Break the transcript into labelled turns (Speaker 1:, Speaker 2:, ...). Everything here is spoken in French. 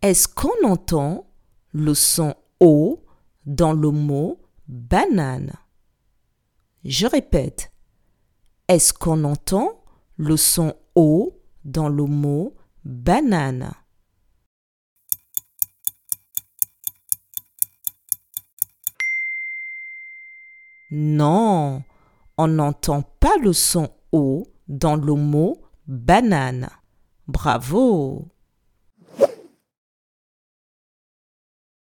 Speaker 1: Est-ce qu'on entend le son O dans le mot banane? Je répète. Est-ce qu'on entend le son O dans le mot banane? Non, on n'entend pas le son O dans le mot banane. Bravo